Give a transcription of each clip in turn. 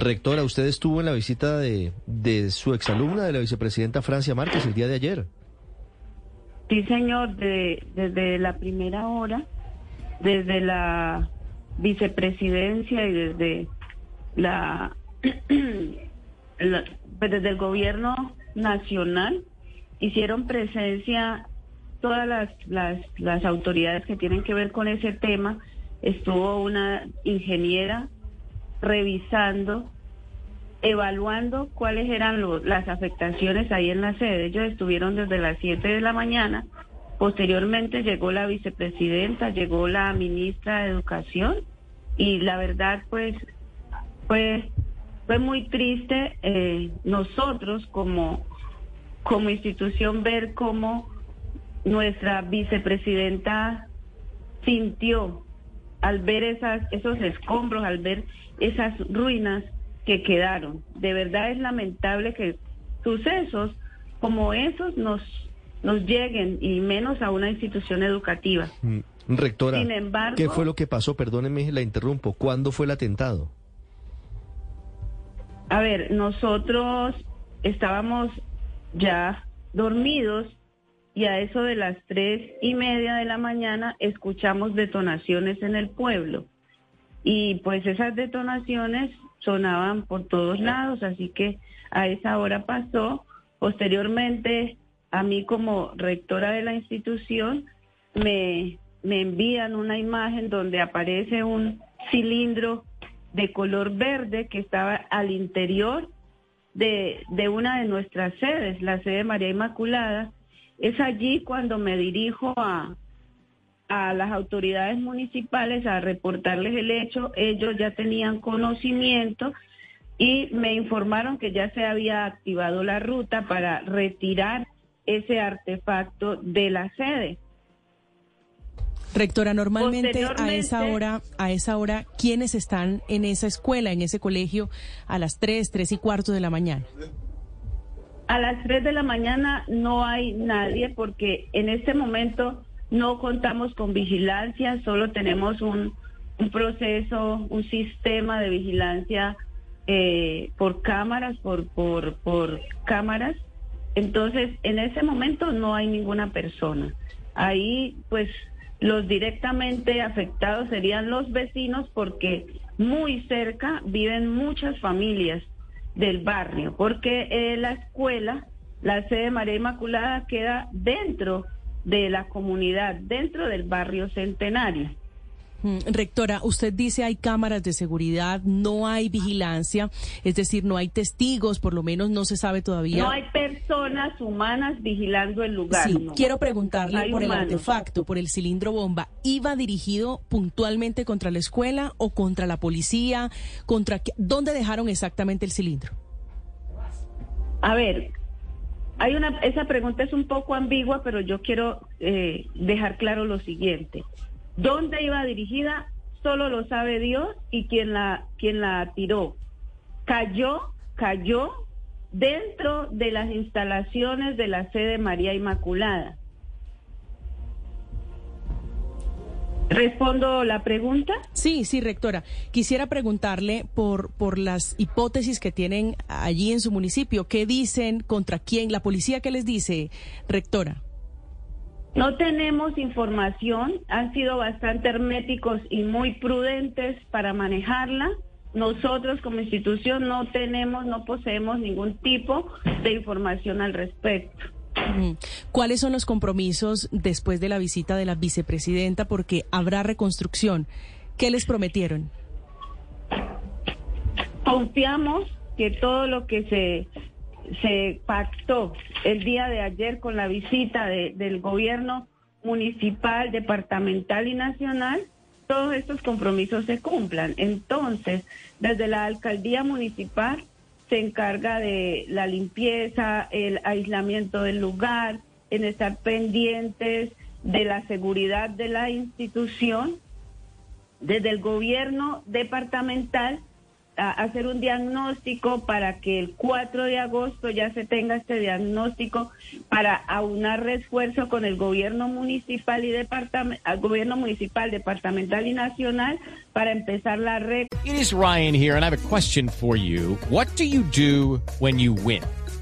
Rectora, usted estuvo en la visita de, de su exalumna, de la vicepresidenta Francia Márquez, el día de ayer. Sí, señor, de- desde la primera hora, desde la vicepresidencia y desde la, la- pues desde el gobierno nacional hicieron presencia todas las, las, las autoridades que tienen que ver con ese tema. Estuvo una ingeniera revisando, evaluando cuáles eran las afectaciones ahí en la sede. Ellos estuvieron desde las 7 de la mañana. Posteriormente llegó la vicepresidenta, llegó la ministra de Educación y la verdad pues fue, fue muy triste eh, nosotros como, como institución ver cómo nuestra vicepresidenta sintió al ver esas, esos escombros, al ver esas ruinas que quedaron. De verdad es lamentable que sucesos como esos nos, nos lleguen y menos a una institución educativa. Mm, Rectora, Sin embargo- ¿qué fue lo que pasó? Perdóneme, la interrumpo. ¿Cuándo fue el atentado? A ver, nosotros estábamos ya dormidos y a eso de las tres y media de la mañana escuchamos detonaciones en el pueblo. Y pues esas detonaciones sonaban por todos lados, así que a esa hora pasó. Posteriormente, a mí como rectora de la institución, me, me envían una imagen donde aparece un cilindro de color verde que estaba al interior de, de una de nuestras sedes, la sede María Inmaculada. Es allí cuando me dirijo a, a las autoridades municipales a reportarles el hecho. Ellos ya tenían conocimiento y me informaron que ya se había activado la ruta para retirar ese artefacto de la sede. Rectora, normalmente a esa hora, a esa hora, ¿quiénes están en esa escuela, en ese colegio, a las 3, 3 y cuarto de la mañana? A las 3 de la mañana no hay nadie porque en este momento no contamos con vigilancia, solo tenemos un, proceso, un sistema de vigilancia eh, por cámaras, por cámaras. Entonces, en ese momento no hay ninguna persona. Ahí, pues, los directamente afectados serían los vecinos porque muy cerca viven muchas familias del barrio, porque eh, la escuela, la sede María Inmaculada, queda dentro de la comunidad, dentro del barrio centenario. Mm, Rectora, usted dice hay cámaras de seguridad, no hay vigilancia, es decir, no hay testigos, por lo menos no se sabe todavía. No hay personas humanas vigilando el lugar. Sí, no. quiero preguntarle Hay por el artefacto, por el cilindro bomba. ¿Iba dirigido puntualmente contra la escuela o contra la policía? ¿Contra qué? ¿Dónde dejaron exactamente el cilindro? A ver, hay una, esa pregunta es un poco ambigua, pero yo quiero eh, dejar claro lo siguiente. ¿Dónde iba dirigida? Solo lo sabe Dios y quien la, quien la tiró. Cayó, cayó dentro de las instalaciones de la sede María Inmaculada. ¿Respondo la pregunta? Sí, sí, rectora. Quisiera preguntarle por, por las hipótesis que tienen allí en su municipio. ¿Qué dicen? ¿Contra quién? ¿La policía qué les dice, rectora? No tenemos información, han sido bastante herméticos y muy prudentes para manejarla. Nosotros como institución no tenemos, no poseemos ningún tipo de información al respecto. ¿Cuáles son los compromisos después de la visita de la vicepresidenta? Porque habrá reconstrucción. ¿Qué les prometieron? Confiamos que todo lo que se, se pactó el día de ayer con la visita de- del gobierno municipal, departamental y nacional, todos estos compromisos se cumplan. Entonces, desde la alcaldía municipal se encarga de la limpieza, el aislamiento del lugar, en estar pendientes de la seguridad de la institución. Desde el gobierno departamental hacer un diagnóstico para que el 4 de agosto ya se tenga este diagnóstico para aunar refuerzo con el gobierno municipal y departamental, gobierno municipal, departamental y nacional para empezar la red. It Ryan here and I have a question for you. What do you do when you win?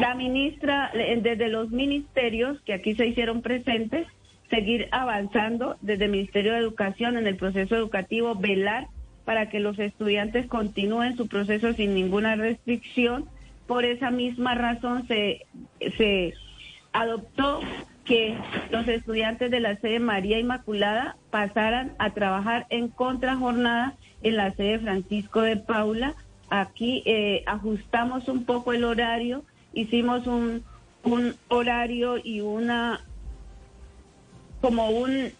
la ministra, eh, desde los ministerios que aquí se hicieron presentes, seguir avanzando desde el Ministerio de Educación en el proceso educativo, velar para que los estudiantes continúen su proceso sin ninguna restricción. Por esa misma razón se, se adoptó que los estudiantes de la sede María Inmaculada pasaran a trabajar en contrajornada en la sede Francisco de Paula. Aquí eh, ajustamos un poco el horario, hicimos un, un horario y una como un,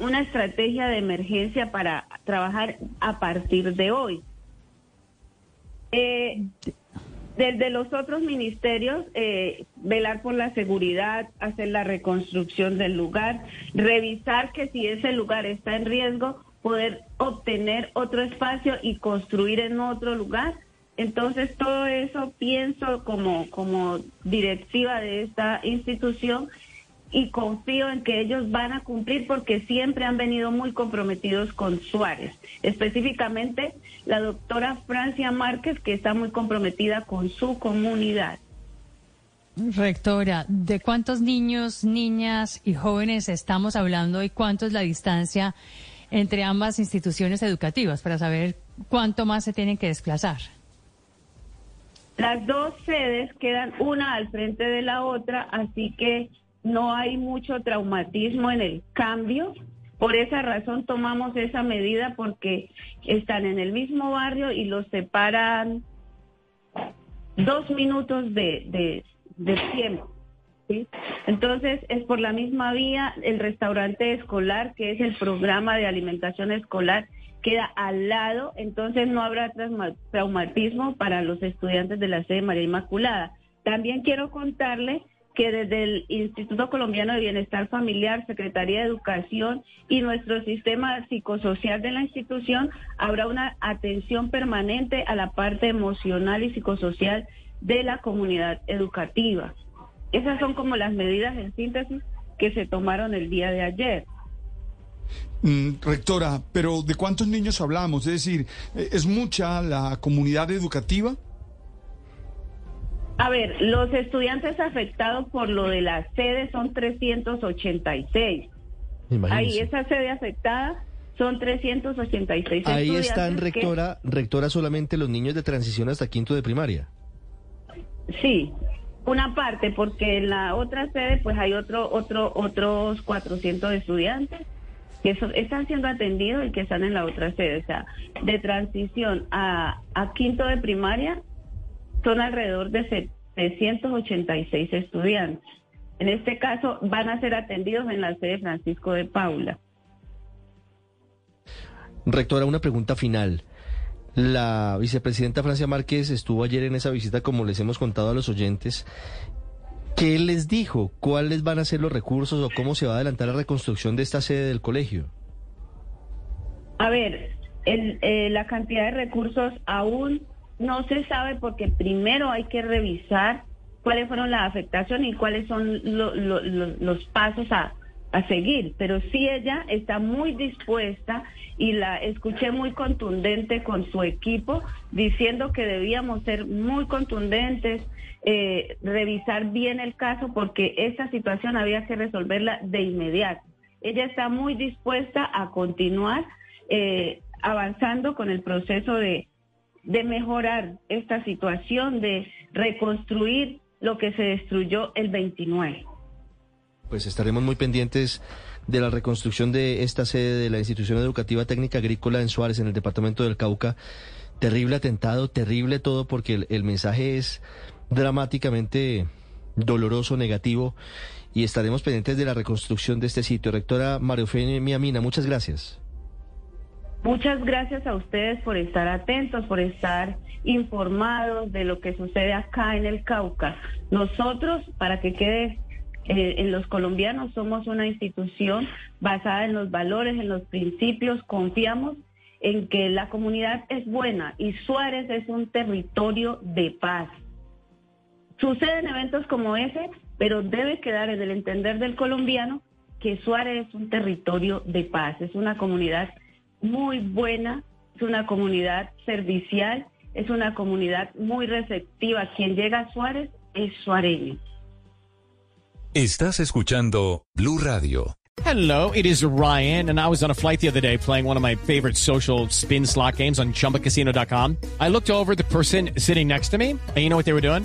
una estrategia de emergencia para trabajar a partir de hoy. Eh, desde los otros ministerios, eh, velar por la seguridad, hacer la reconstrucción del lugar, revisar que si ese lugar está en riesgo, poder obtener otro espacio y construir en otro lugar. Entonces, todo eso pienso como, como directiva de esta institución y confío en que ellos van a cumplir porque siempre han venido muy comprometidos con Suárez. Específicamente la doctora Francia Márquez, que está muy comprometida con su comunidad. Rectora, ¿de cuántos niños, niñas y jóvenes estamos hablando y cuánto es la distancia entre ambas instituciones educativas para saber cuánto más se tienen que desplazar? Las dos sedes quedan una al frente de la otra, así que no hay mucho traumatismo en el cambio. Por esa razón tomamos esa medida porque están en el mismo barrio y los separan dos minutos de, tiempo. Entonces es por la misma vía el restaurante escolar, que es el programa de alimentación escolar, queda al lado, entonces no habrá trauma- traumatismo para los estudiantes de la sede María Inmaculada. También quiero contarle que desde el Instituto Colombiano de Bienestar Familiar, Secretaría de Educación y nuestro sistema psicosocial de la institución habrá una atención permanente a la parte emocional y psicosocial de la comunidad educativa. Esas son como las medidas en síntesis que se tomaron el día de ayer. Mm, rectora, pero ¿de cuántos niños hablamos? Es decir, ¿es mucha la comunidad educativa? A ver, los estudiantes afectados por lo de la sede son 386. Ahí, Imagínense. esa sede afectada son 386 Ahí estudiantes están, que- rectora, rectora, solamente los niños de transición hasta quinto de primaria. Sí, una parte, porque en la otra sede pues hay otro, otro, otros 400 estudiantes que están siendo atendidos y que están en la otra sede. O sea, de transición a, a quinto de primaria son alrededor de 786 estudiantes. En este caso van a ser atendidos en la sede Francisco de Paula. Rectora, una pregunta final. La vicepresidenta Francia Márquez estuvo ayer en esa visita, como les hemos contado a los oyentes. ¿Qué les dijo? ¿Cuáles van a ser los recursos o cómo se va a adelantar la reconstrucción de esta sede del colegio? A ver, el- eh, la cantidad de recursos aún no se sabe porque primero hay que revisar cuáles fueron las afectaciones y cuáles son lo- lo- lo- los pasos a, a seguir. Pero sí ella está muy dispuesta y la escuché muy contundente con su equipo diciendo que debíamos ser muy contundentes, eh, revisar bien el caso porque esa situación había que resolverla de inmediato. ella está muy dispuesta a continuar eh, avanzando con el proceso de, de mejorar esta situación, de reconstruir lo que se destruyó el 29. Pues estaremos muy pendientes de la reconstrucción de esta sede de la Institución Educativa Técnica Agrícola en Suárez, en el departamento del Cauca. Terrible atentado, terrible todo, porque el mensaje es dramáticamente doloroso, negativo, y estaremos pendientes de la reconstrucción de este sitio. Rectora María Eufemia Mina, muchas gracias. Muchas gracias a ustedes por estar atentos, por estar informados de lo que sucede acá en el Cauca. Nosotros, para que quede eh, en los colombianos, somos una institución basada en los valores, en los principios, confiamos en que la comunidad es buena y Suárez es un territorio de paz. Suceden eventos como ese, pero debe quedar en el entender del colombiano que Suárez es un territorio de paz, es una comunidad muy buena, es una comunidad servicial, es una comunidad muy receptiva. Quien llega a Suárez es suareño. Estás escuchando Blue Radio. Hello, it is Ryan, and I was on a flight the other day playing one of my favorite social spin slot games on chumbacasino.com. I looked over at the person sitting next to me, and you know what they were doing?